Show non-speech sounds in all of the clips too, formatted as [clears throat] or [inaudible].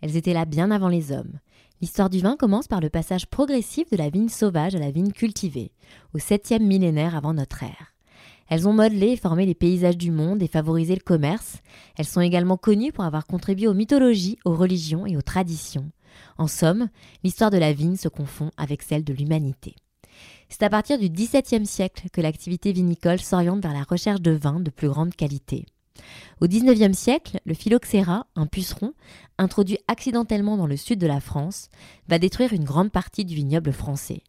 Elles étaient là bien avant les hommes. L'histoire du vin commence par le passage progressif de la vigne sauvage à la vigne cultivée, au 7e millénaire avant notre ère. Elles ont modelé et formé les paysages du monde et favorisé le commerce. Elles sont également connues pour avoir contribué aux mythologies, aux religions et aux traditions. En somme, l'histoire de la vigne se confond avec celle de l'humanité. C'est à partir du XVIIe siècle que l'activité vinicole s'oriente vers la recherche de vins de plus grande qualité. Au XIXe siècle, le phylloxéra, un puceron, introduit accidentellement dans le sud de la France, va détruire une grande partie du vignoble français.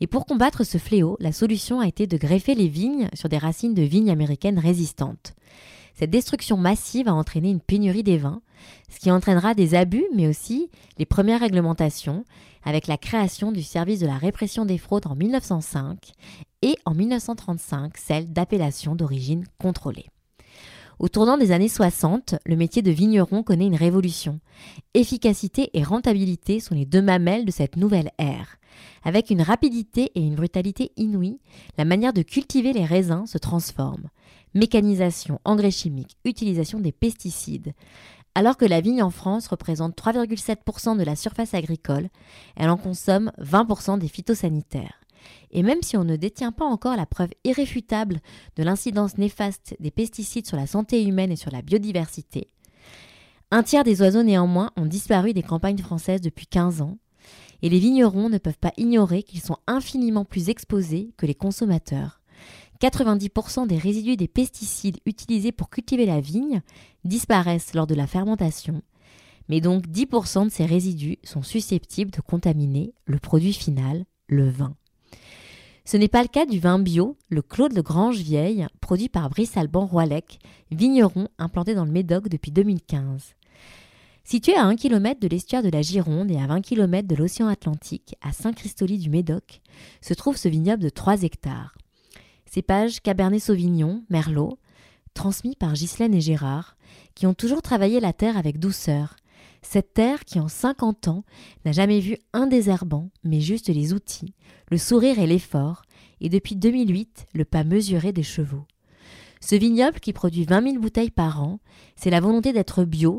Et pour combattre ce fléau, la solution a été de greffer les vignes sur des racines de vignes américaines résistantes. Cette destruction massive a entraîné une pénurie des vins, ce qui entraînera des abus, mais aussi les premières réglementations, avec la création du service de la répression des fraudes en 1905 et en 1935 celle d'appellation d'origine contrôlée. Au tournant des années 60, le métier de vigneron connaît une révolution. Efficacité et rentabilité sont les deux mamelles de cette nouvelle ère. Avec une rapidité et une brutalité inouïes, la manière de cultiver les raisins se transforme. Mécanisation, engrais chimiques, utilisation des pesticides. Alors que la vigne en France représente 3,7% de la surface agricole, elle en consomme 20% des phytosanitaires. Et même si on ne détient pas encore la preuve irréfutable de l'incidence néfaste des pesticides sur la santé humaine et sur la biodiversité, un tiers des oiseaux néanmoins ont disparu des campagnes françaises depuis 15 ans, et les vignerons ne peuvent pas ignorer qu'ils sont infiniment plus exposés que les consommateurs. 90% des résidus des pesticides utilisés pour cultiver la vigne disparaissent lors de la fermentation, mais donc 10% de ces résidus sont susceptibles de contaminer le produit final, le vin. Ce n'est pas le cas du vin bio, le Claude de Grange Vieille, produit par Brice Alban Roilec, vigneron implanté dans le Médoc depuis 2015. Situé à 1 km de l'estuaire de la Gironde et à 20 km de l'océan Atlantique, à Saint-Christoly du Médoc, se trouve ce vignoble de 3 hectares. Cépage Cabernet Sauvignon, Merlot, transmis par Ghislaine et Gérard, qui ont toujours travaillé la terre avec douceur. Cette terre qui, en 50 ans, n'a jamais vu un désherbant, mais juste les outils, le sourire et l'effort, et depuis 2008, le pas mesuré des chevaux. Ce vignoble qui produit 20 000 bouteilles par an, c'est la volonté d'être bio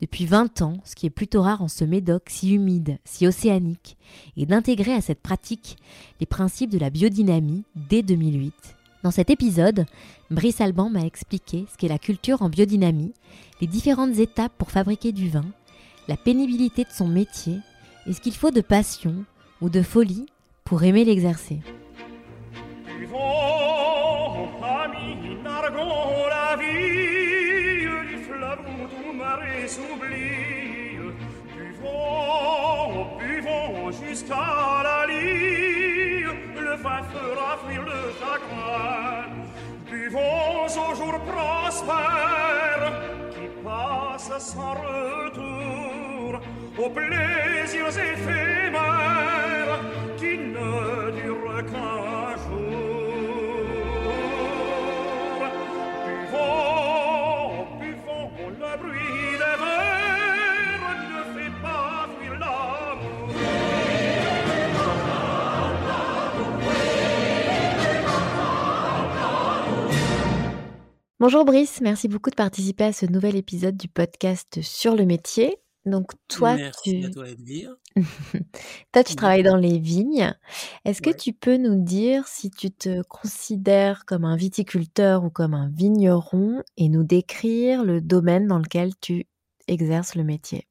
depuis 20 ans, ce qui est plutôt rare en ce médoc si humide, si océanique, et d'intégrer à cette pratique les principes de la biodynamie dès 2008. Dans cet épisode, Brice Alban m'a expliqué ce qu'est la culture en biodynamie, les différentes étapes pour fabriquer du vin, la pénibilité de son métier et ce qu'il faut de passion ou de folie pour aimer l'exercer. jusqu'à la lie, le vin fera fuir le chagrin. Buvons au jour prospère sans retour, aux plaisirs éphémères Bonjour Brice, merci beaucoup de participer à ce nouvel épisode du podcast sur le métier. Donc toi, Merci tu... à toi [laughs] tu travailles dans les vignes. Est-ce que tu peux nous dire si tu te considères comme un viticulteur ou comme un vigneron et nous décrire le domaine dans lequel tu exerces le métier?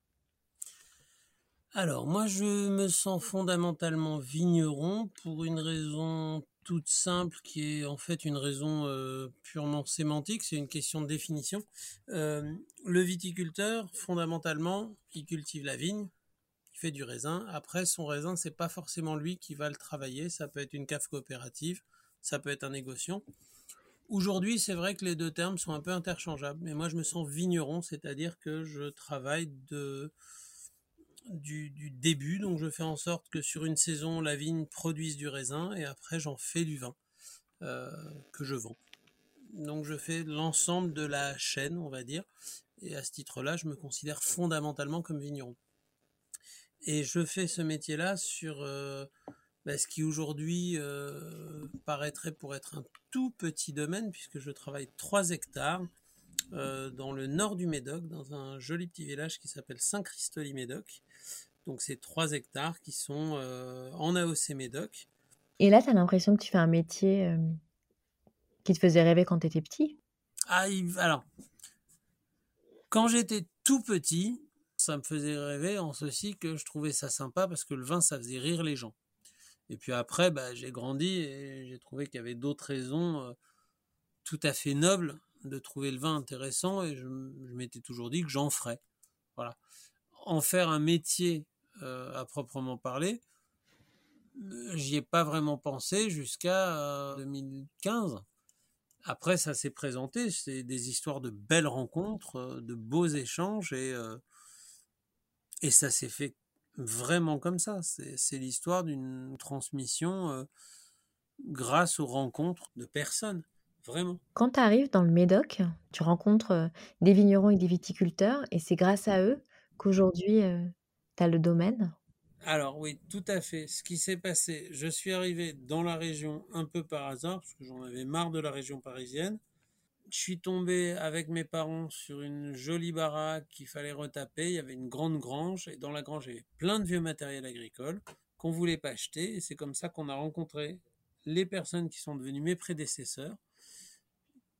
Alors, moi, je me sens fondamentalement vigneron pour une raison toute simple qui est en fait une raison euh, purement sémantique, c'est une question de définition. Euh, le viticulteur, fondamentalement, il cultive la vigne, il fait du raisin. Après, son raisin, c'est pas forcément lui qui va le travailler, ça peut être une cave coopérative, ça peut être un négociant. Aujourd'hui, c'est vrai que les deux termes sont un peu interchangeables, mais moi je me sens vigneron, c'est-à-dire que je travaille de du, début. Donc je fais en sorte que sur une saison, la vigne produise du raisin et après j'en fais du vin euh, que je vends. Donc je fais l'ensemble de la chaîne, on va dire. Et à ce titre-là, je me considère fondamentalement comme vigneron. Et je fais ce métier-là sur euh, bah, ce qui aujourd'hui euh, paraîtrait pour être un tout petit domaine, puisque je travaille 3 hectares euh, dans le nord du Médoc, dans un joli petit village qui s'appelle Saint-Christoli-Médoc. Donc c'est 3 hectares qui sont en AOC Médoc. Et là, tu as l'impression que tu fais un métier qui te faisait rêver quand tu étais petit? Ah, alors, quand j'étais tout petit, ça me faisait rêver en ceci que je trouvais ça sympa parce que le vin, ça faisait rire les gens. Et puis après, bah, j'ai grandi et j'ai trouvé qu'il y avait d'autres raisons euh, tout à fait nobles de trouver le vin intéressant et je, m'étais toujours dit que j'en ferais. Voilà. En faire un métier euh, à proprement parler, euh, j'y ai pas vraiment pensé jusqu'à 2015. Après, ça s'est présenté, c'est des histoires de belles rencontres, de beaux échanges et, et ça s'est fait vraiment comme ça. C'est l'histoire d'une transmission euh, grâce aux rencontres de personnes. Vraiment. Quand tu arrives dans le Médoc, tu rencontres euh, des vignerons et des viticulteurs, et c'est grâce à eux qu'aujourd'hui euh, tu as le domaine Alors oui, tout à fait. Ce qui s'est passé, je suis arrivé dans la région un peu par hasard, parce que j'en avais marre de la région parisienne je suis tombé avec mes parents sur une jolie baraque qu'il fallait retaper. Il y avait une grande grange et dans la grange il y avait plein de vieux matériel agricole qu'on voulait pas acheter. Et c'est comme ça qu'on a rencontré les personnes qui sont devenues mes prédécesseurs,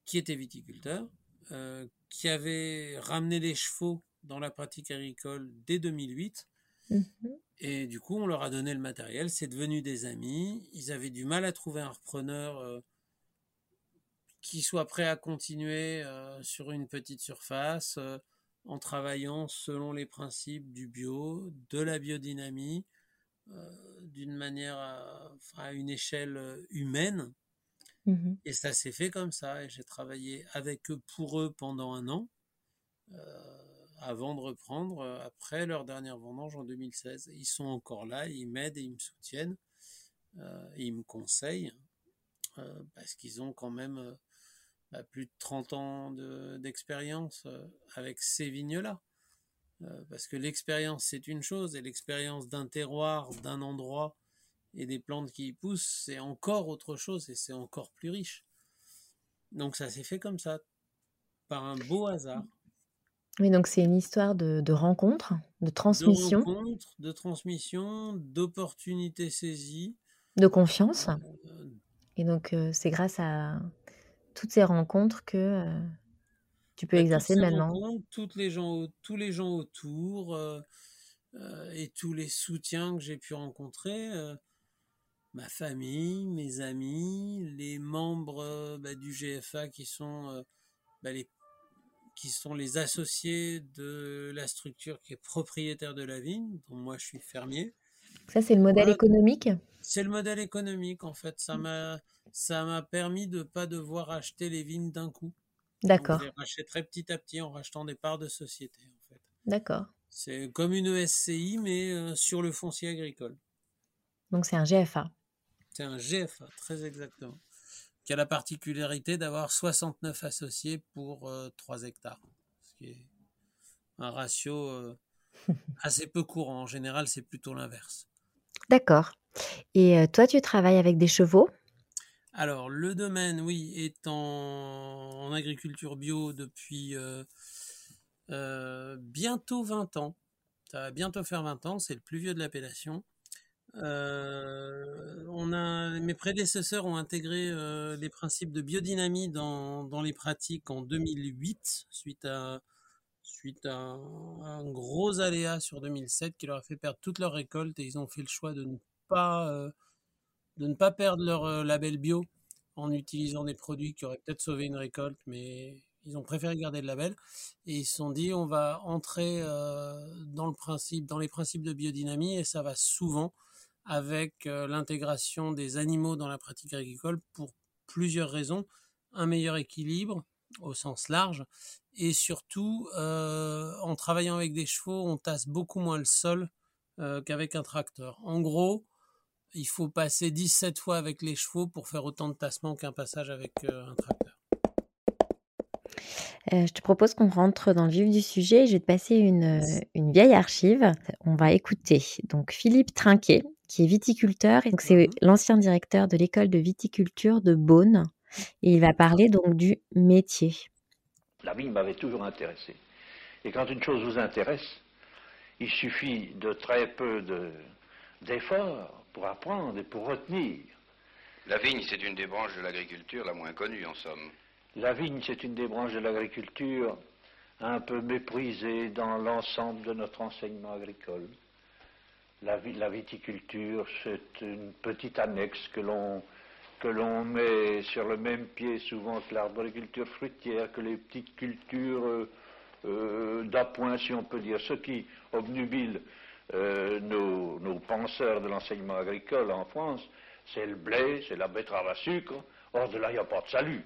qui étaient viticulteurs, euh, qui avaient ramené les chevaux dans la pratique agricole dès 2008. Mhm. Et du coup, on leur a donné le matériel. C'est devenu des amis. Ils avaient du mal à trouver un repreneur. Euh, qui soit prêt à continuer euh, sur une petite surface euh, en travaillant selon les principes du bio, de la biodynamie, d'une manière à, une échelle humaine. Mmh Et ça s'est fait comme ça. Et j'ai travaillé avec eux pour eux pendant un an, avant de reprendre après leur dernière vendange en 2016. Ils sont encore là, ils m'aident ils me soutiennent. et ils me conseillent parce qu'ils ont quand même bah, plus de 30 ans d'expérience euh, avec ces vignes-là. Euh, parce que l'expérience, c'est une chose, et l'expérience d'un terroir, d'un endroit et des plantes qui y poussent, c'est encore autre chose et c'est encore plus riche. Donc ça s'est fait comme ça, par un beau hasard. Oui, donc c'est une histoire de, rencontre, de transmission. De rencontre, de transmission, d'opportunités saisies. De confiance. Euh, et donc c'est grâce à, toutes ces rencontres que euh, tu peux bah, exercer maintenant. toutes les gens, tous les gens autour euh, euh, et tous les soutiens que j'ai pu rencontrer, ma famille, mes amis, les membres bah, du GFA qui sont bah, les qui sont les associés de la structure qui est propriétaire de la vigne, dont moi je suis fermier. Ça, c'est le modèle économique? C'est le modèle économique, en fait. Ça m'a ça m'a permis de ne pas devoir acheter les vignes d'un coup. D'accord. Je les très petit à petit en rachetant des parts de société, en fait. D'accord. C'est comme une SCI, mais euh, sur le foncier agricole. Donc c'est un GFA. C'est un GFA, très exactement. Qui a la particularité d'avoir 69 associés pour 3 euh, hectares. Ce qui est un ratio euh, [laughs] assez peu courant. En général, c'est plutôt l'inverse. D'accord. Et toi, tu travailles avec des chevaux? Alors, le domaine, oui, est en, agriculture bio depuis euh, euh, bientôt 20 ans. Ça va bientôt faire 20 ans, c'est le plus vieux de l'appellation. Euh, on a, mes prédécesseurs ont intégré les principes de biodynamie dans, les pratiques en 2008, suite à, suite à un, gros aléa sur 2007 qui leur a fait perdre toute leur récolte et ils ont fait le choix de ne pas de ne pas perdre leur euh, label bio en utilisant des produits qui auraient peut-être sauvé une récolte, mais ils ont préféré garder le label et ils se sont dit on va entrer euh, dans le principe, dans les principes de biodynamie et ça va souvent avec euh, l'intégration des animaux dans la pratique agricole pour plusieurs raisons. Un meilleur équilibre au sens large. Et surtout, en travaillant avec des chevaux, on tasse beaucoup moins le sol qu'avec un tracteur. En gros, il faut passer 17 fois avec les chevaux pour faire autant de tassement qu'un passage avec un tracteur. je te propose qu'on rentre dans le vif du sujet. Je vais te passer une, une vieille archive. On va écouter donc Philippe Trinquet, qui est viticulteur. Donc c'est l'ancien directeur de l'école de viticulture de Beaune. Et il va parler donc du métier. La vigne m'avait toujours intéressé. Et quand une chose vous intéresse, il suffit de très peu d'efforts pour apprendre et pour retenir. La vigne, c'est une des branches de l'agriculture la moins connue, en somme. La vigne, c'est une des branches de l'agriculture un peu méprisée dans l'ensemble de notre enseignement agricole. La, la viticulture, c'est une petite annexe que l'on que l'on met sur le même pied souvent que l'arboriculture fruitière, que les petites cultures euh, euh, d'appoint, si on peut dire, ce qui obnubile euh, nos, penseurs de l'enseignement agricole en France, c'est le blé, c'est la betterave à sucre. Or, de là, il n'y a pas de salut.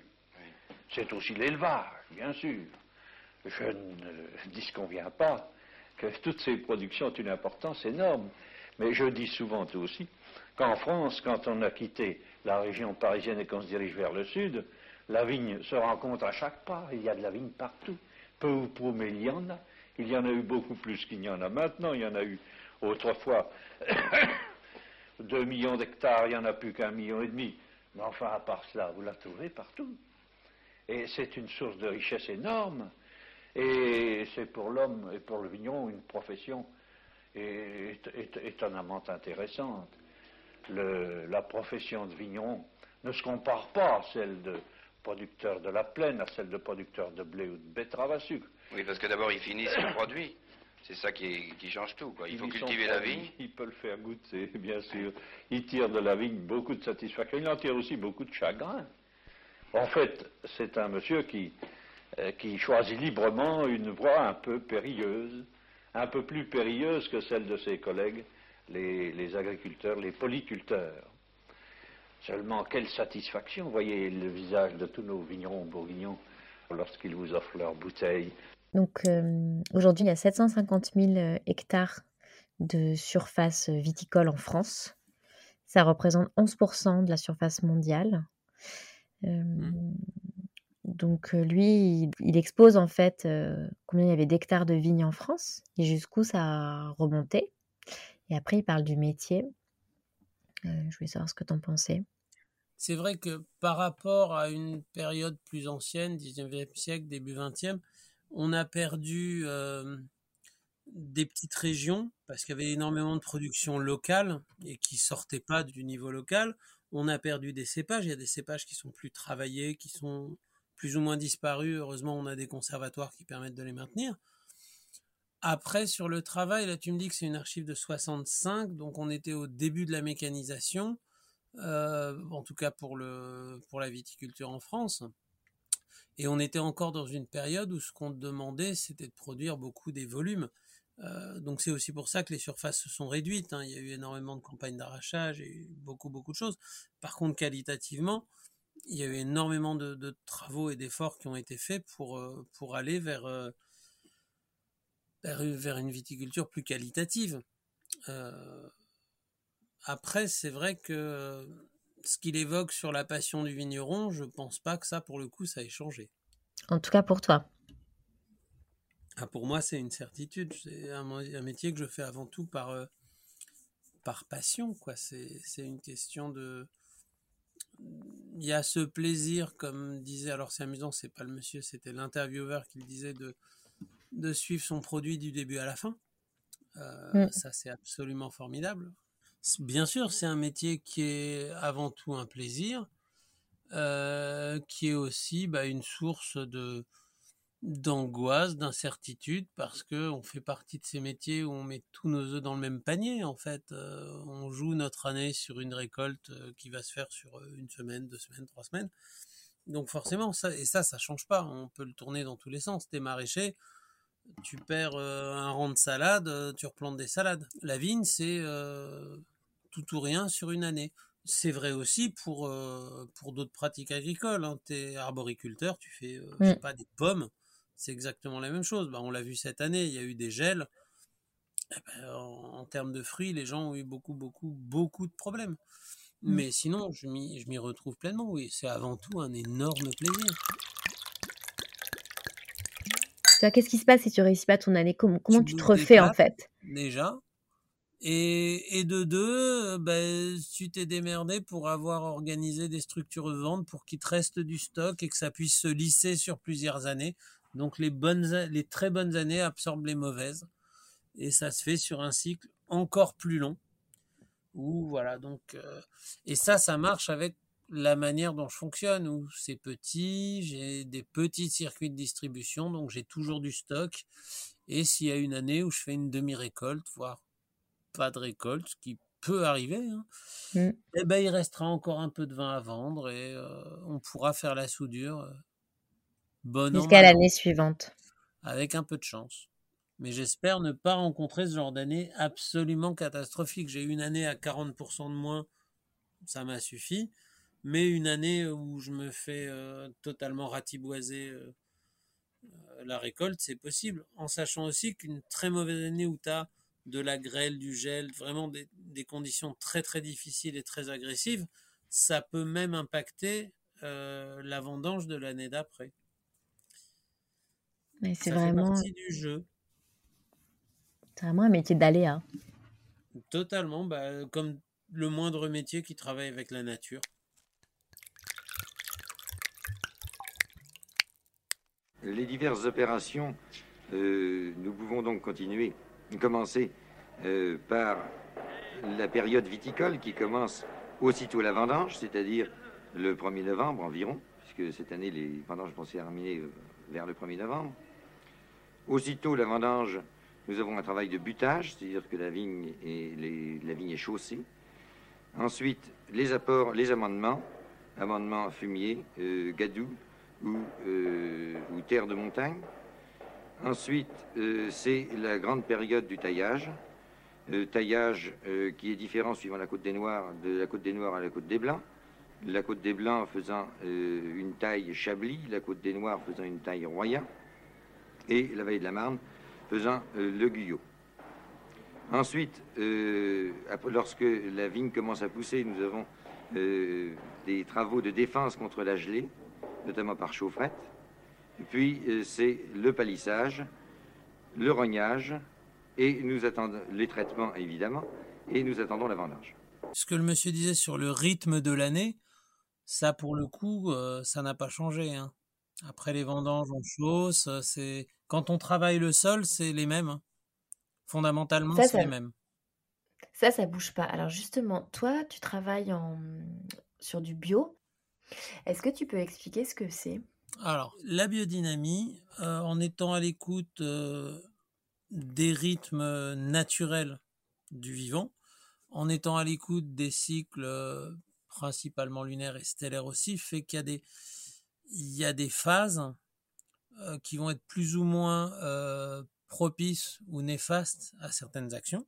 C'est aussi l'élevage, bien sûr. Je ne disconviens pas toutes ces productions ont une importance énorme. Mais je dis souvent aussi qu'en France, quand on a quitté la région parisienne et qu'on se dirige vers le sud, la vigne se rencontre à chaque pas. Il y a de la vigne partout. Peu ou prou, mais il y en a. Il y en a eu beaucoup plus qu'il n'y en a maintenant. Il y en a eu autrefois [coughs] 2 millions d'hectares, il n'y en a plus qu'un million et demi. Mais enfin, à part cela, vous la trouvez partout. Et c'est une source de richesse énorme. Et c'est pour l'homme et pour le vigneron une profession étonnamment intéressante la profession de vigneron ne se compare pas à celle de producteur de la plaine, à celle de producteur de blé ou de betterave à sucre. Oui, parce que d'abord, il finit son produit. C'est ça qui, change tout. Il, faut cultiver la vigne. Il peut le faire goûter, [laughs] bien sûr. Il tire de la vigne beaucoup de satisfaction. Il en tire aussi beaucoup de chagrin. En fait, c'est un monsieur qui, qui choisit librement une voie un peu périlleuse, un peu plus périlleuse que celle de ses collègues les, agriculteurs, les polyculteurs. Seulement, quelle satisfaction, voyez le visage de tous nos vignerons bourguignons lorsqu'ils vous offrent leurs bouteilles. Donc euh, aujourd'hui, il y a 750 000 euh, hectares de surface viticole en France. Ça représente 11% de la surface mondiale. Euh, mmh. Donc lui, il, expose en fait combien il y avait d'hectares de vignes en France et jusqu'où ça a remonté. Et après, il parle du métier. Euh, je voulais savoir ce que tu en pensais. C'est vrai que par rapport à une période plus ancienne, 19e siècle, début 20e, on a perdu euh, des petites régions parce qu'il y avait énormément de production locale et qui sortait pas du niveau local. On a perdu des cépages. Il y a des cépages qui sont plus travaillés, qui sont plus ou moins disparus. Heureusement, on a des conservatoires qui permettent de les maintenir. Après, sur le travail, là, tu me dis que c'est une archive de 65, donc on était au début de la mécanisation, euh, en tout cas pour, le, pour la viticulture en France. Et on était encore dans une période où ce qu'on demandait, c'était de produire beaucoup des volumes. Euh, donc c'est aussi pour ça que les surfaces se sont réduites. Hein. Il y a eu énormément de campagnes d'arrachage et beaucoup, beaucoup de choses. Par contre, qualitativement, il y a eu énormément de, travaux et d'efforts qui ont été faits pour, euh, pour aller vers vers, une viticulture plus qualitative. Euh, après, c'est vrai que ce qu'il évoque sur la passion du vigneron, je pense pas que ça, pour le coup, ça ait changé. En tout cas pour toi. Ah, pour moi, c'est une certitude. C'est un, métier que je fais avant tout par, euh, par passion. quoi. C'est une question de. Il y a ce plaisir, comme disait, alors c'est amusant, c'est pas le monsieur, c'était l'intervieweur qui le disait, de, de suivre son produit du début à la fin. Euh, mm. Ça, c'est absolument formidable. Bien sûr, c'est un métier qui est avant tout un plaisir, euh, qui est aussi bah, une source de d'angoisse, d'incertitude, parce que on fait partie de ces métiers où on met tous nos œufs dans le même panier. En fait, euh, on joue notre année sur une récolte qui va se faire sur une semaine, deux semaines, trois semaines. Donc forcément, ça et ça, ça change pas. On peut le tourner dans tous les sens. T'es maraîcher, tu perds un rang de salade, tu replantes des salades. La vigne, c'est euh, tout ou rien sur une année. c'est vrai aussi pour, euh, pour d'autres pratiques agricoles. Hein. Tu es arboriculteur, tu fais, euh, Mm. je sais pas, des pommes, c'est exactement la même chose. Bah, on l'a vu cette année, il y a eu des gels. Eh ben, en, en termes de fruits, les gens ont eu beaucoup, beaucoup, beaucoup de problèmes. Mm. Mais sinon, je m'y retrouve pleinement, oui. C'est avant tout un énorme plaisir. Toi, qu'est-ce qui se passe si tu réussis pas ton année? Comment, comment tu te refais en fait? déjà. Et, et de deux, ben, tu t'es démerdé pour avoir organisé des structures de vente pour qu'il te reste du stock et que ça puisse se lisser sur plusieurs années. Donc les bonnes, a- les très bonnes années absorbent les mauvaises. Et ça se fait sur un cycle encore plus long. Ou voilà, donc, euh, et ça, ça marche avec la manière dont je fonctionne, où c'est petit, j'ai des petits circuits de distribution, donc j'ai toujours du stock. Et s'il y a une année où je fais une demi-récolte, voire pas de récolte, ce qui peut arriver, hein, Mm. eh ben, il restera encore un peu de vin à vendre et euh, on pourra faire la soudure bonne an, Jusqu'à l'année suivante. avec un peu de chance. Mais j'espère ne pas rencontrer ce genre d'année absolument catastrophique. J'ai eu une année à 40% de moins, ça m'a suffi. Mais une année où je me fais euh, totalement ratiboiser euh, euh, la récolte, c'est possible. En sachant aussi qu'une très mauvaise année où tu as de la grêle, du gel, vraiment des, des conditions très très difficiles et très agressives, ça peut même impacter euh, la vendange de l'année d'après. Mais c'est fait vraiment, partie du jeu. c'est vraiment un métier d'aléa. Totalement, bah, comme le moindre métier qui travaille avec la nature. Les diverses opérations, euh, nous pouvons donc continuer, commencer euh, par la période viticole qui commence aussitôt la vendange, c'est-à-dire le 1er novembre environ, puisque cette année les vendanges vont se terminer euh, vers le 1er novembre. Aussitôt la vendange, nous avons un travail de butage, c'est-à-dire que la vigne est, chaussée. Ensuite, les apports, les amendements, amendements fumier, euh, gadou ou, euh, ou terre de montagne. Ensuite, euh, c'est la grande période du taillage. Taillage qui est différent suivant la côte des Noirs, de la côte des Noirs à la côte des Blancs. La côte des Blancs faisant une taille Chablis, la côte des Noirs faisant une taille Royan, et la vallée de la Marne faisant euh, le Guyot. Ensuite, euh, lorsque la vigne commence à pousser, nous avons euh, des travaux de défense contre la gelée, notamment par chaufferette. Et puis, c'est le palissage, le rognage, et nous attendons les traitements, évidemment, et nous attendons la vendange. Ce que le monsieur disait sur le rythme de l'année, ça pour le coup, ça n'a pas changé. hein. Après les vendanges, on chausse. euh, C'est quand on travaille le sol, c'est les mêmes. hein. Fondamentalement, Ça, c'est ça, les mêmes. ça, ça bouge pas. Alors justement, toi, tu travailles en... sur du bio. Est-ce que tu peux expliquer ce que c'est? Alors, la biodynamie, euh, en étant à l'écoute euh, des rythmes naturels du vivant, en étant à l'écoute des cycles euh, principalement lunaires et stellaires aussi, fait qu'il y a des, il y a des phases euh, qui vont être plus ou moins euh, propices ou néfastes à certaines actions.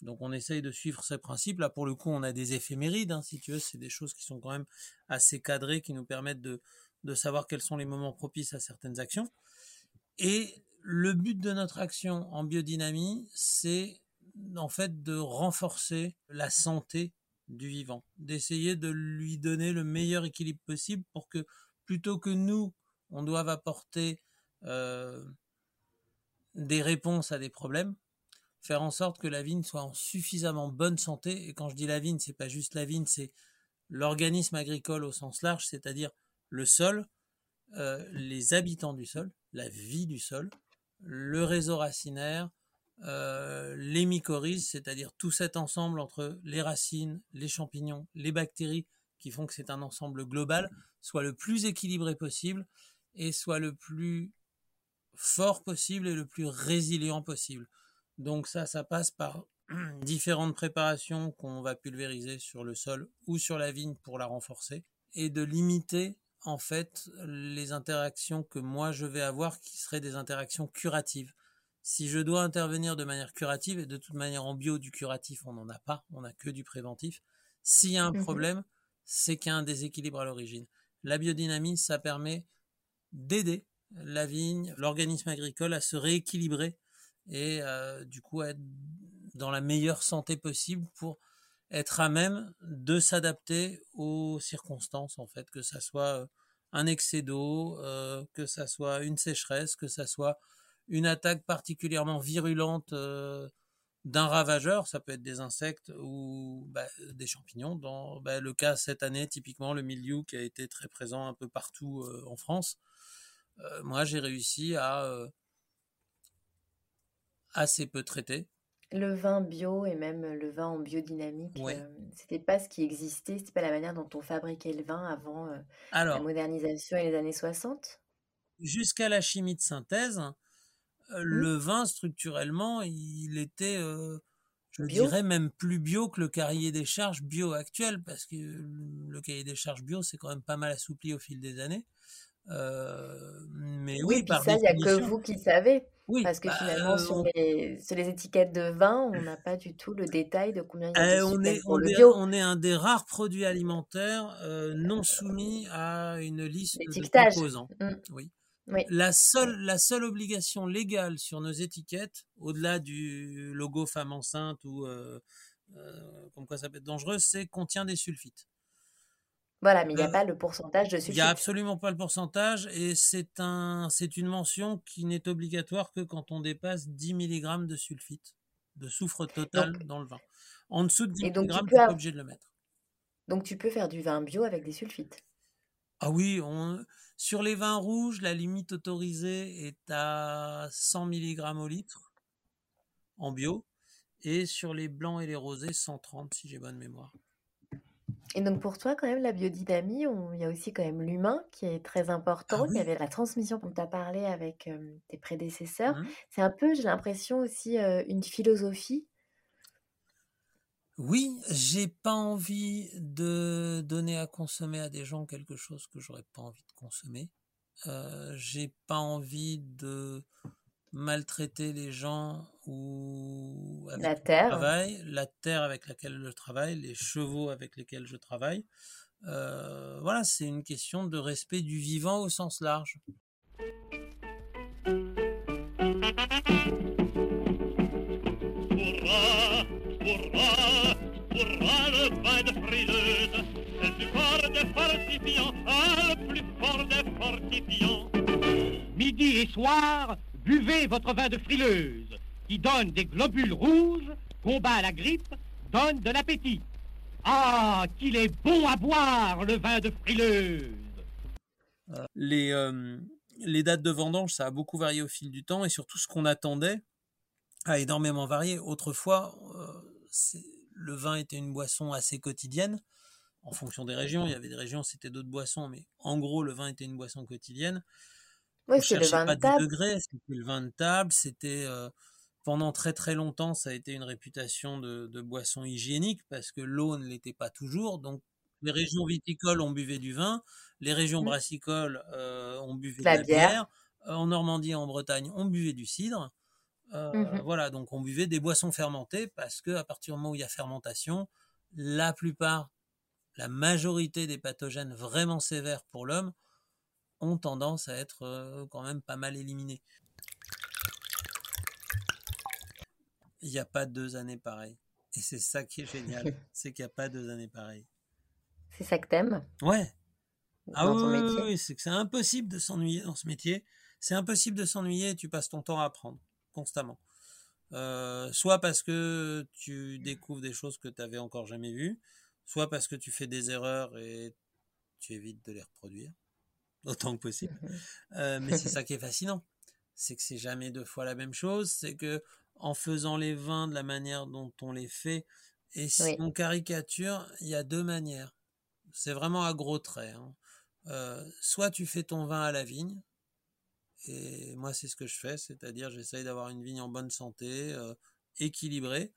Donc on essaye de suivre ces principes. Là, pour le coup, on a des éphémérides, hein, si tu veux, c'est des choses qui sont quand même assez cadrées, qui nous permettent de, de savoir quels sont les moments propices à certaines actions. Et le but de notre action en biodynamie, c'est en fait de renforcer la santé du vivant, d'essayer de lui donner le meilleur équilibre possible pour que plutôt que nous, on doive apporter euh, des réponses à des problèmes, faire en sorte que la vigne soit en suffisamment bonne santé. Et quand je dis la vigne, c'est pas juste la vigne, c'est l'organisme agricole au sens large, c'est-à-dire le sol, euh, les habitants du sol, la vie du sol, le réseau racinaire, euh, les mycorhizes, c'est-à-dire tout cet ensemble entre les racines, les champignons, les bactéries, qui font que c'est un ensemble global, soit le plus équilibré possible et soit le plus fort possible et le plus résilient possible. Donc ça, ça passe par [clears throat] différentes préparations qu'on va pulvériser sur le sol ou sur la vigne pour la renforcer et de limiter en fait les interactions que moi je vais avoir qui seraient des interactions curatives. Si je dois intervenir de manière curative, et de toute manière en bio du curatif on n'en a pas, on n'a que du préventif, S'il y a un Mmh problème, c'est qu'il y a un déséquilibre à l'origine. La biodynamie, ça permet d'aider la vigne, l'organisme agricole à se rééquilibrer et euh, du coup à être dans la meilleure santé possible pour être à même de s'adapter aux circonstances en fait, que ça soit euh, un excès d'eau, euh, que ça soit une sécheresse, que ça soit une attaque particulièrement virulente d'un ravageur, ça peut être des insectes ou bah, des champignons. Dans bah, le cas cette année, typiquement le mildiou qui a été très présent un peu partout euh, en France. Euh, moi, j'ai réussi à euh, assez peu traiter. Le vin bio et même le vin en biodynamique, Ouais. c'était pas ce qui existait, c'était pas la manière dont on fabriquait le vin avant la modernisation et les années 60. jusqu'à la chimie de synthèse, euh, Mmh. le vin structurellement, il était, euh, je Bio. dirais même plus bio que le cahier des charges bio actuel, parce que le cahier des charges bio, c'est quand même pas mal assoupli au fil des années. Euh, mais Oui, oui, puis par ça, il y a que vous qui savez. Oui, Parce que bah, finalement, sur on, les, sur les étiquettes de vin, on n'a pas du tout le détail de combien il y a de on sucre, est, pour on le est, bio. on est un des rares produits alimentaires euh, non soumis à une liste de composants. Mm. Oui. Oui. La seule, la seule obligation légale sur nos étiquettes, au-delà du logo femme enceinte ou euh, euh, comme quoi ça peut être dangereux, c'est contient des sulfites. Voilà, mais il n'y a Euh, pas le pourcentage de Il n'y a sulfite. absolument pas le pourcentage et c'est un, c'est une mention qui n'est obligatoire que quand on dépasse 10 mg de sulfite, de soufre total Donc, dans le vin. En dessous de 10 et donc mg, tu n'es pas obligé de le mettre. donc tu peux faire du vin bio avec des sulfites. Ah oui, on, sur les vins rouges, la limite autorisée est à 100 mg au litre en bio et sur les blancs et les rosés, 130 si j'ai bonne mémoire. Et donc pour toi, quand même, la biodynamie, on- il y a aussi quand même l'humain qui est très Ah important. Il y avait la transmission dont tu as parlé avec euh, tes prédécesseurs. Mhm. C'est un peu, j'ai l'impression aussi, euh, une philosophie. Oui, j'ai pas envie de donner à consommer à des gens quelque chose que j'aurais pas envie de consommer. Euh, j'ai pas envie de maltraiter les gens ou avec La qui je terre. travaille, la terre avec laquelle je travaille, les chevaux avec lesquels je travaille. Euh, voilà, c'est une question de respect du vivant au sens large. Midi et soir, buvez votre vin de frileuse, qui donne des globules rouges, combat la grippe, donne de l'appétit. Ah, qu'il est bon à boire, le vin de frileuse Les, euh, les dates de vendange, ça a beaucoup varié au fil du temps et surtout ce qu'on attendait a énormément varié. Autrefois, euh, c'est- le vin était une boisson assez quotidienne en fonction des régions. Il y avait des régions, c'était d'autres boissons, mais en gros, le vin était une boisson quotidienne. Oui, c'est le vin pas de table. degrés, c'était le vin de table, c'était euh, pendant très très longtemps, ça a été une réputation de, de boisson hygiénique parce que l'eau ne l'était pas toujours. Donc les régions viticoles, on buvait du vin, les régions Mm. brassicoles, euh, on buvait de La la bière. bière. Euh, En Normandie et en Bretagne, on buvait du cidre. Euh, Mhm. Voilà, donc on buvait des boissons fermentées parce que à partir du moment où il y a fermentation, la plupart, la majorité des pathogènes vraiment sévères pour l'homme ont tendance à être euh, quand même pas mal éliminés. Il n'y a pas deux années pareilles. Et c'est ça qui est génial, [laughs] c'est qu'il n'y a pas deux années pareilles. C'est ça que t'aimes? Ouais. Ah dans oui, c'est que c'est impossible de s'ennuyer dans ce métier. C'est impossible de s'ennuyer et tu passes ton temps à apprendre constamment. Euh, soit parce que tu découvres des choses que tu n'avais encore jamais vues, soit parce que tu fais des erreurs et tu évites de les reproduire [laughs] autant que possible. Euh, mais c'est [laughs] ça qui est fascinant, c'est que c'est jamais deux fois la même chose. C'est que en faisant les vins de la manière dont on les fait, et si Oui. on caricature, il y a deux manières. C'est vraiment à gros traits. hein. Euh, soit tu fais ton vin à la vigne, et moi c'est ce que je fais, c'est-à-dire j'essaye d'avoir une vigne en bonne santé, euh, équilibrée,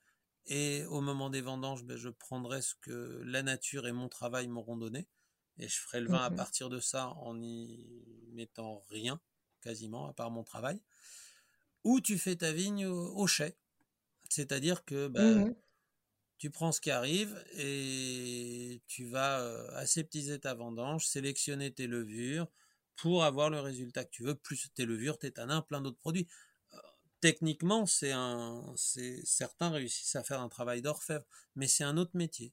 et au moment des vendanges, ben, je prendrai ce que la nature et mon travail m'auront donné, et je ferai le vin à partir de ça en y mettant rien, quasiment, à part mon travail. Ou tu fais ta vigne au, au chai, c'est-à-dire que ben, Mhm. Tu prends ce qui arrive et tu vas euh, aseptiser ta vendange, sélectionner tes levures pour avoir le résultat que tu veux, plus tes levures, tes tanins, plein d'autres produits. Euh, techniquement, c'est un, c'est certains réussissent à faire un travail d'orfèvre, mais c'est un autre métier.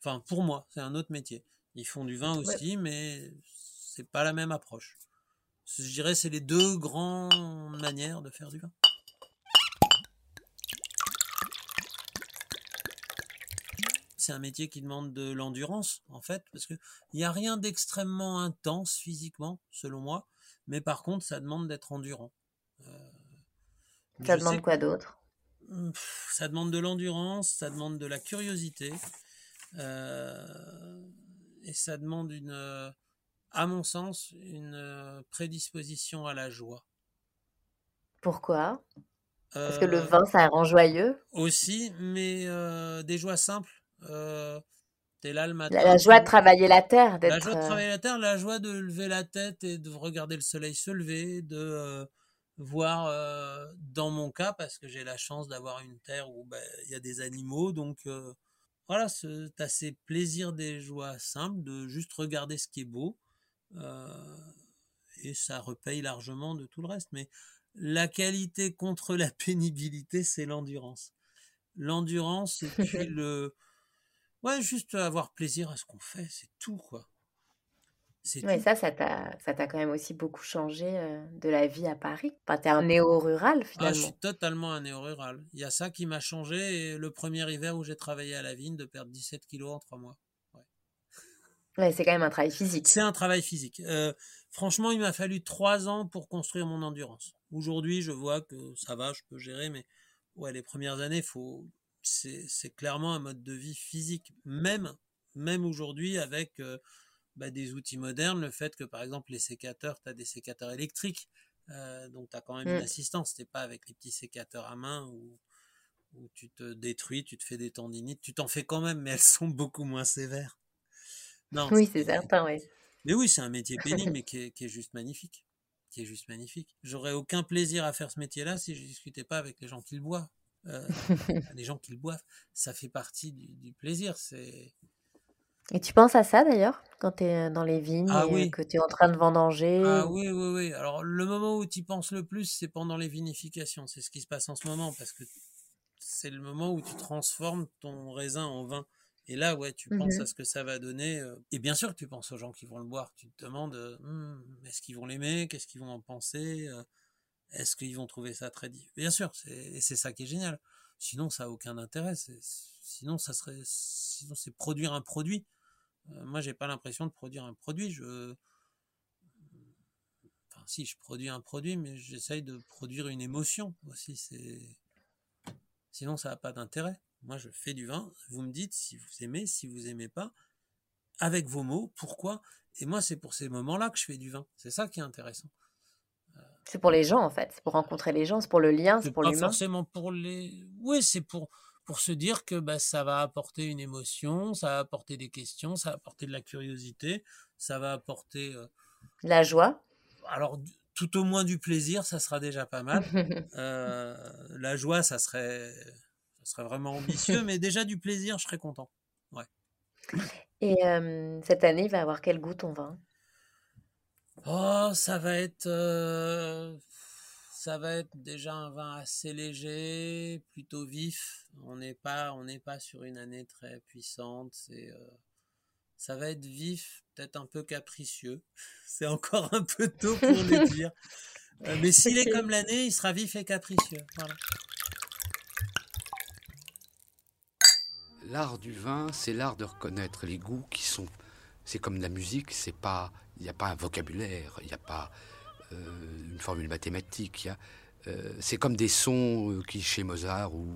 Enfin, pour moi, c'est un autre métier. Ils font du vin aussi, mais c'est pas la même approche. Je dirais c'est les deux grandes manières de faire du vin. C'est un métier qui demande de l'endurance, en fait, parce qu'il n'y a rien d'extrêmement intense physiquement, selon moi, mais par contre, ça demande d'être endurant. Euh, ça demande quoi d'autre? Ça demande de l'endurance, ça demande de la curiosité, euh, et ça demande une, euh, à mon sens, une prédisposition à la joie. Pourquoi? Parce que le vin, ça rend joyeux? Aussi, mais des joies simples euh, t'es là le matin. La, joie de travailler la terre. La joie de euh, travailler la terre, la joie de lever la tête et de regarder le soleil se lever, de euh, voir, dans mon cas, parce que j'ai la chance d'avoir une terre où bah, il y a des animaux, donc voilà, t'as ces plaisirs des joies simples, de juste regarder ce qui est beau, et ça repaye largement de tout le reste. Mais la qualité contre la [laughs] pénibilité, c'est l'endurance. L'endurance et puis [laughs] le Ouais, juste avoir plaisir à ce qu'on fait, c'est tout, quoi. Oui, ça, ça t'a, ça t'a quand même aussi beaucoup changé de la vie à Paris? Enfin, t'es un néo-rural, finalement. Ah, je suis totalement un néo-rural. Il y a ça qui m'a changé le premier hiver où j'ai travaillé à la vigne de perdre 17 kilos en trois mois. Ouais. ouais c'est quand même un travail physique. C'est un travail physique. franchement, il m'a fallu trois ans pour construire mon endurance. Aujourd'hui, je vois que ça va, je peux gérer, mais ouais, les premières années, faut, c'est clairement un mode de vie physique, même, même aujourd'hui avec euh, bah, des outils modernes, le fait que par exemple les sécateurs, tu as des sécateurs électriques, euh, donc tu as quand même une mmh. assistance, t'es pas avec les petits sécateurs à main où, où, tu te détruis, tu te fais des tendinites, tu t'en fais quand même, mais elles [laughs] sont beaucoup moins sévères. Non, oui, c'est certain, oui. Mais oui, c'est un métier pénible, [laughs] mais qui est, qui est juste magnifique qui est juste magnifique. J'aurais aucun plaisir à faire ce métier-là si je discutais pas avec les gens qui le boivent euh, les gens qui le boivent, ça fait partie du, plaisir. C'est et tu penses à ça d'ailleurs quand tu es dans les vignes ah et que tu es en train de vendanger Ah oui, oui, oui. Alors le moment où tu penses le plus, c'est pendant les vinifications. C'est ce qui se passe en ce moment parce que c'est le moment où tu transformes ton raisin en vin. Et là, ouais, tu penses mmh à ce que ça va donner. Euh, et bien sûr tu penses aux gens qui vont le boire. Tu te demandes, «Hum, est-ce qu'ils vont l'aimer? Qu'est-ce qu'ils vont en penser euh, est-ce qu'ils vont trouver ça très difficile Bien sûr, c'est ça qui est génial. Sinon, ça n'a aucun intérêt. Sinon, ça serait, sinon c'est produire un produit. Euh, moi, j'ai pas l'impression de produire un produit. Je, enfin, si, je produis un produit, mais j'essaye de produire une émotion aussi. Sinon, ça n'a pas d'intérêt. Moi, je fais du vin. Vous me dites si vous aimez, si vous aimez pas, avec vos mots, pourquoi? Et moi, c'est pour ces moments-là que je fais du vin. C'est ça qui est intéressant. C'est pour les gens, en fait. C'est pour rencontrer les gens, c'est pour le lien, c'est pour l'humain. Pas forcément pour les. Oui, c'est pour, pour se dire que bah, ça va apporter une émotion, ça va apporter des questions, ça va apporter de la curiosité, ça va apporter. Euh, la joie. Alors, tout au moins du plaisir, ça sera déjà pas mal. [laughs] euh, la joie, ça serait, ça serait vraiment ambitieux, mais déjà du plaisir, je serais content. Ouais. Et euh, cette année, il va avoir quel goût ton vin? Oh, ça va être, euh, ça va être déjà un vin assez léger, plutôt vif. On n'est pas, on n'est pas sur une année très puissante. C'est, euh, ça va être vif, peut-être un peu capricieux. [laughs] C'est encore un peu tôt pour le [laughs] dire. Euh, mais s'il est comme l'année, il sera vif et capricieux. L'art du vin, c'est l'art de reconnaître les goûts qui sont. C'est comme la musique, c'est pas il n'y a pas un vocabulaire, il n'y a pas euh, une formule mathématique. Euh, c'est comme des sons euh, qui, chez Mozart ou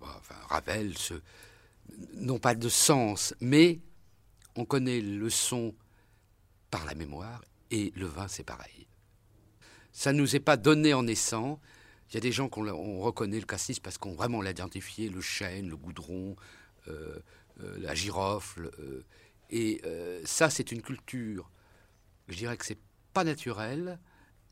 enfin, Ravel, n'ont pas de sens, mais on connaît le son par la mémoire et le vin, c'est pareil. Ça ne nous est pas donné en naissant. Il y a des gens qu'on reconnaît le cassis parce qu'on vraiment l'a identifié, le chêne, le goudron, la girofle. Et euh, ça, c'est une culture, je dirais que c'est pas naturel,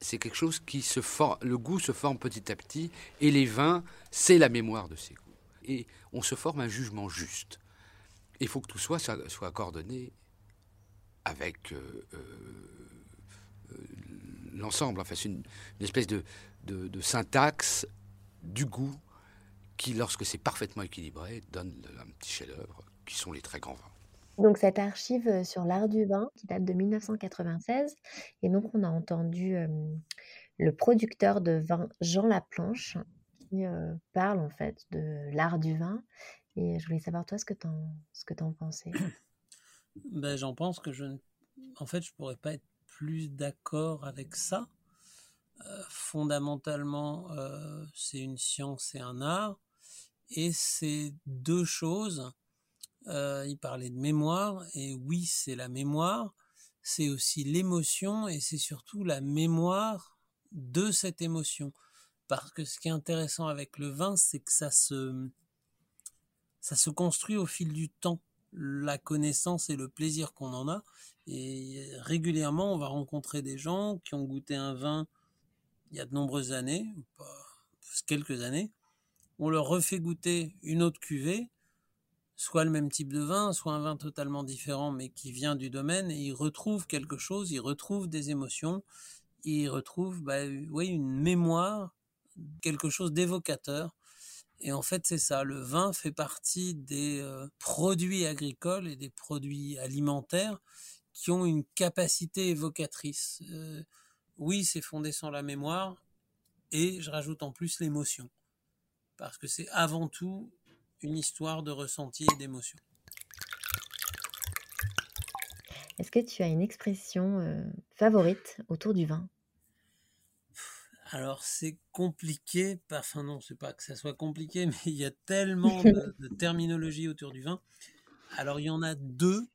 c'est quelque chose qui se forme, le goût se forme petit à petit, et les vins, c'est la mémoire de ces goûts. Et on se forme un jugement juste. Il faut que tout soit, soit coordonné avec euh, euh, euh, l'ensemble. Enfin, c'est une, espèce de, de, syntaxe du goût qui, lorsque c'est parfaitement équilibré, donne un petit chef-d'œuvre qui sont les très grands vins. Donc cette archive sur l'art du vin qui date de 1996 et donc on a entendu le producteur de vin Jean Laplanche qui parle en fait de l'art du vin et je voulais savoir toi ce que tu ce que en pensais. [coughs] Ben, j'en pense que je en fait je pourrais pas être plus d'accord avec ça. fondamentalement c'est une science et un art et c'est deux choses euh, il parlait de mémoire, et oui, c'est la mémoire, c'est aussi l'émotion, et c'est surtout la mémoire de cette émotion. Parce que ce qui est intéressant avec le vin, c'est que ça se, ça se construit au fil du temps, la connaissance et le plaisir qu'on en a. Et régulièrement, on va rencontrer des gens qui ont goûté un vin il y a de nombreuses années, quelques années. On leur refait goûter une autre cuvée soit le même type de vin, soit un vin totalement différent mais qui vient du domaine, et il retrouve quelque chose, il retrouve des émotions, il retrouve bah, oui, une mémoire, quelque chose d'évocateur. Et en fait, c'est ça, le vin fait partie des euh, produits agricoles et des produits alimentaires qui ont une capacité évocatrice. Euh, oui, c'est fondé sur la mémoire, et je rajoute en plus l'émotion. Parce que c'est avant tout une histoire de ressenti et d'émotion. Est-ce que tu as une expression euh, favorite autour du vin? Alors c'est compliqué, enfin non, c'est pas que ça soit compliqué, [laughs] mais il y a tellement de, [laughs] terminologie autour du vin. Alors il y en a deux,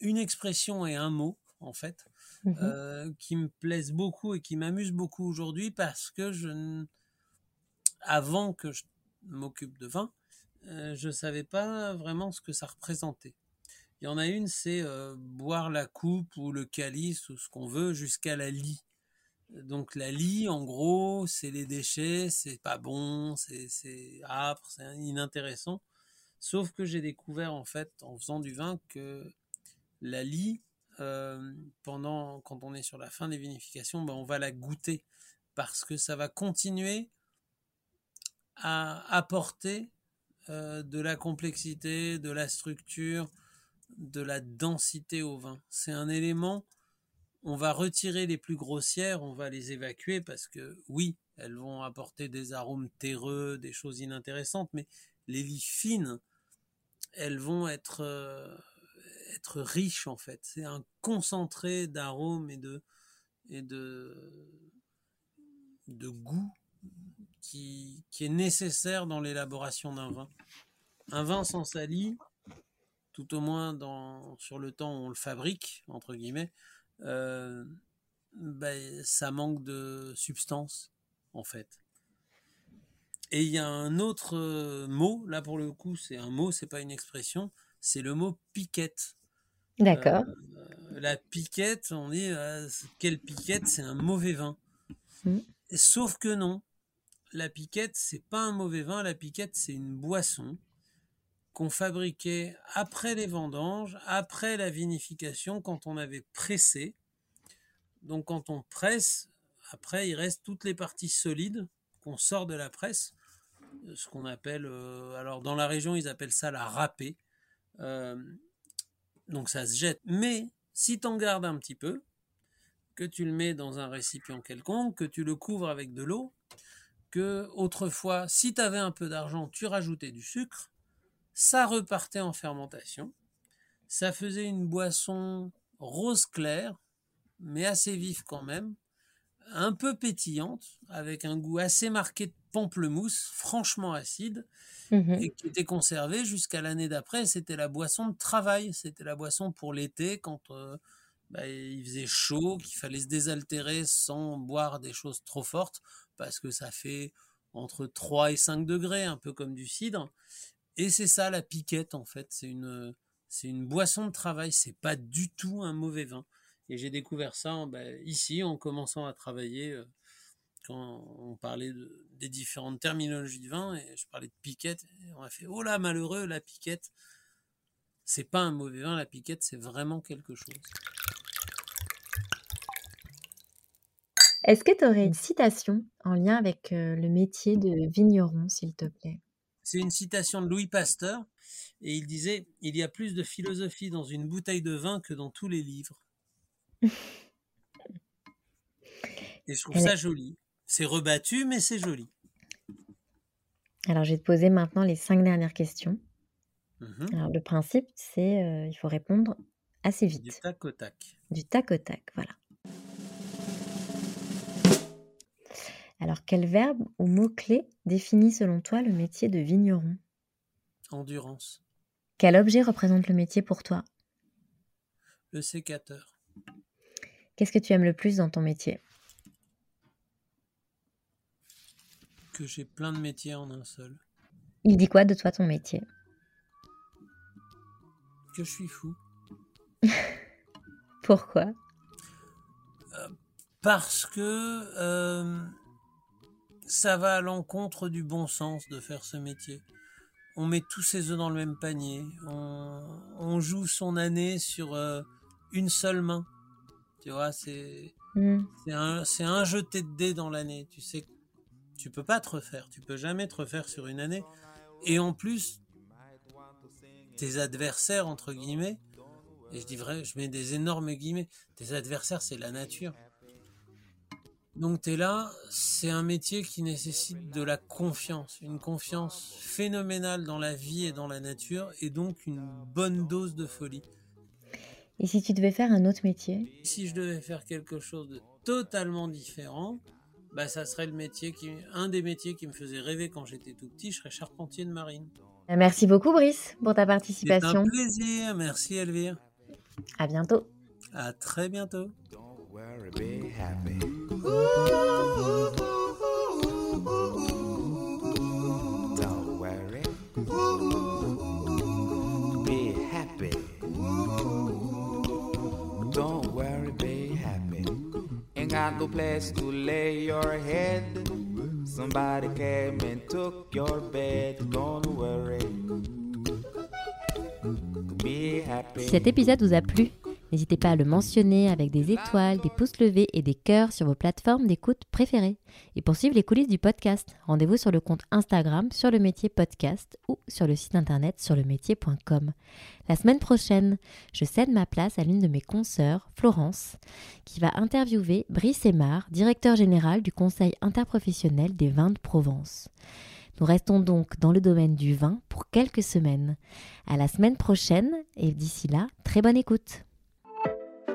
une expression et un mot en fait, mmh euh, qui me plaisent beaucoup et qui m'amusent beaucoup aujourd'hui parce que je, avant que je m'occupe de vin, euh, je ne savais pas vraiment ce que ça représentait. Il y en a une, c'est euh, boire la coupe ou le calice ou ce qu'on veut jusqu'à la lie. Donc la lie, en gros, c'est les déchets, c'est pas bon, c'est âpre, c'est inintéressant. Sauf que j'ai découvert en fait, en faisant du vin, que la lie, euh, pendant quand on est sur la fin des vinifications, ben, on va la goûter parce que ça va continuer à apporter euh, de la complexité, de la structure, de la densité au vin. C'est un élément, on va retirer les plus grossières, on va les évacuer parce que oui, elles vont apporter des arômes terreux, des choses inintéressantes, mais les vies fines, elles vont être, euh, riches en fait. C'est un concentré d'arômes et de, de goût qui, est nécessaire dans l'élaboration d'un vin. Un vin sans sali, tout au moins dans, sur le temps où on le fabrique, entre guillemets, euh, ben, ça manque de substance, en fait. Et il y a un autre euh, mot, là pour le coup, c'est un mot, c'est pas une expression, c'est le mot piquette. D'accord. Euh, la piquette, on dit, quelle piquette, c'est un mauvais vin. Mm. Sauf que non, la piquette, c'est pas un mauvais vin, la piquette, c'est une boisson qu'on fabriquait après les vendanges, après la vinification, quand on avait pressé. Donc quand on presse, après il reste toutes les parties solides qu'on sort de la presse, ce qu'on appelle, euh, alors dans la région ils appellent ça la râpée. Euh, donc ça se jette. Mais si tu en gardes un petit peu, que tu le mets dans un récipient quelconque, que tu le couvres avec de l'eau, que autrefois, si tu avais un peu d'argent, tu rajoutais du sucre, ça repartait en fermentation, ça faisait une boisson rose claire, mais assez vive quand même, un peu pétillante, avec un goût assez marqué de pamplemousse, franchement acide, mmh et qui était conservée jusqu'à l'année d'après. C'était la boisson de travail, c'était la boisson pour l'été quand euh, bah, il faisait chaud, qu'il fallait se désaltérer sans boire des choses trop fortes parce que ça fait entre 3 et 5 degrés, un peu comme du cidre. Et c'est ça la piquette en fait, c'est une, c'est une boisson de travail, c'est pas du tout un mauvais vin. Et j'ai découvert ça ben, ici en commençant à travailler euh, quand on parlait de, des différentes terminologies de vin et je parlais de piquette. Et on a fait oh là malheureux la piquette. C'est pas un mauvais vin la piquette, c'est vraiment quelque chose. Est-ce que tu aurais une citation en lien avec euh, le métier de vigneron, s'il te plaît? C'est une citation de Louis Pasteur et il disait Il y a plus de philosophie dans une bouteille de vin que dans tous les livres. [laughs] et je trouve ça joli. C'est rebattu, mais c'est joli. Alors, je vais te poser maintenant les cinq dernières questions. Mhm. Alors, le principe, c'est euh, il faut répondre assez vite. Du tac au tac. Du tac au tac, voilà. Alors, quel verbe ou mot-clé définit selon toi le métier de vigneron? Endurance. Quel objet représente le métier pour toi? Le sécateur. Qu'est-ce que tu aimes le plus dans ton métier? Que j'ai plein de métiers en un seul. Il dit quoi de toi ton métier? Que je suis fou. [laughs] Pourquoi? Euh, Parce que euh, ça va à l'encontre du bon sens de faire ce métier. On met tous ses œufs dans le même panier. On, on joue son année sur euh, une seule main. Tu vois, c'est Hmm. c'est un, un jeté de dés dans l'année. Tu sais, tu peux pas te refaire. Tu peux jamais te refaire sur une année. Et en plus, tes adversaires, entre guillemets, et je dis vrai, je mets des énormes guillemets, tes adversaires, c'est la nature. Donc tu es là, c'est un métier qui nécessite de la confiance, une confiance phénoménale dans la vie et dans la nature, et donc une bonne dose de folie. Et si tu devais faire un autre métier? Si je devais faire quelque chose de totalement différent, bah ça serait le métier qui, un des métiers qui me faisait rêver quand j'étais tout petit, je serais charpentier de marine. Euh, Merci beaucoup Brice pour ta C'est participation. un plaisir, merci Elvire. À bientôt. À très bientôt. Don't worry. Be happy. Don't worry, be happy. Ain't got no place to lay your head. Somebody came and took your bed. Don't worry. Be happy. Cet épisode vous a plu, n'hésitez pas à le mentionner avec des étoiles, des pouces levés et des cœurs sur vos plateformes d'écoute préférées. Et pour suivre les coulisses du podcast, rendez-vous sur le compte Instagram sur le métier podcast ou sur le site internet sur le métier.com. La semaine prochaine, je cède ma place à l'une de mes consoeurs, Florence, qui va interviewer Brice Aymar, directeur général du Conseil interprofessionnel des vins de Provence. Nous restons donc dans le domaine du vin pour quelques semaines. À la semaine prochaine et d'ici là, très bonne écoute.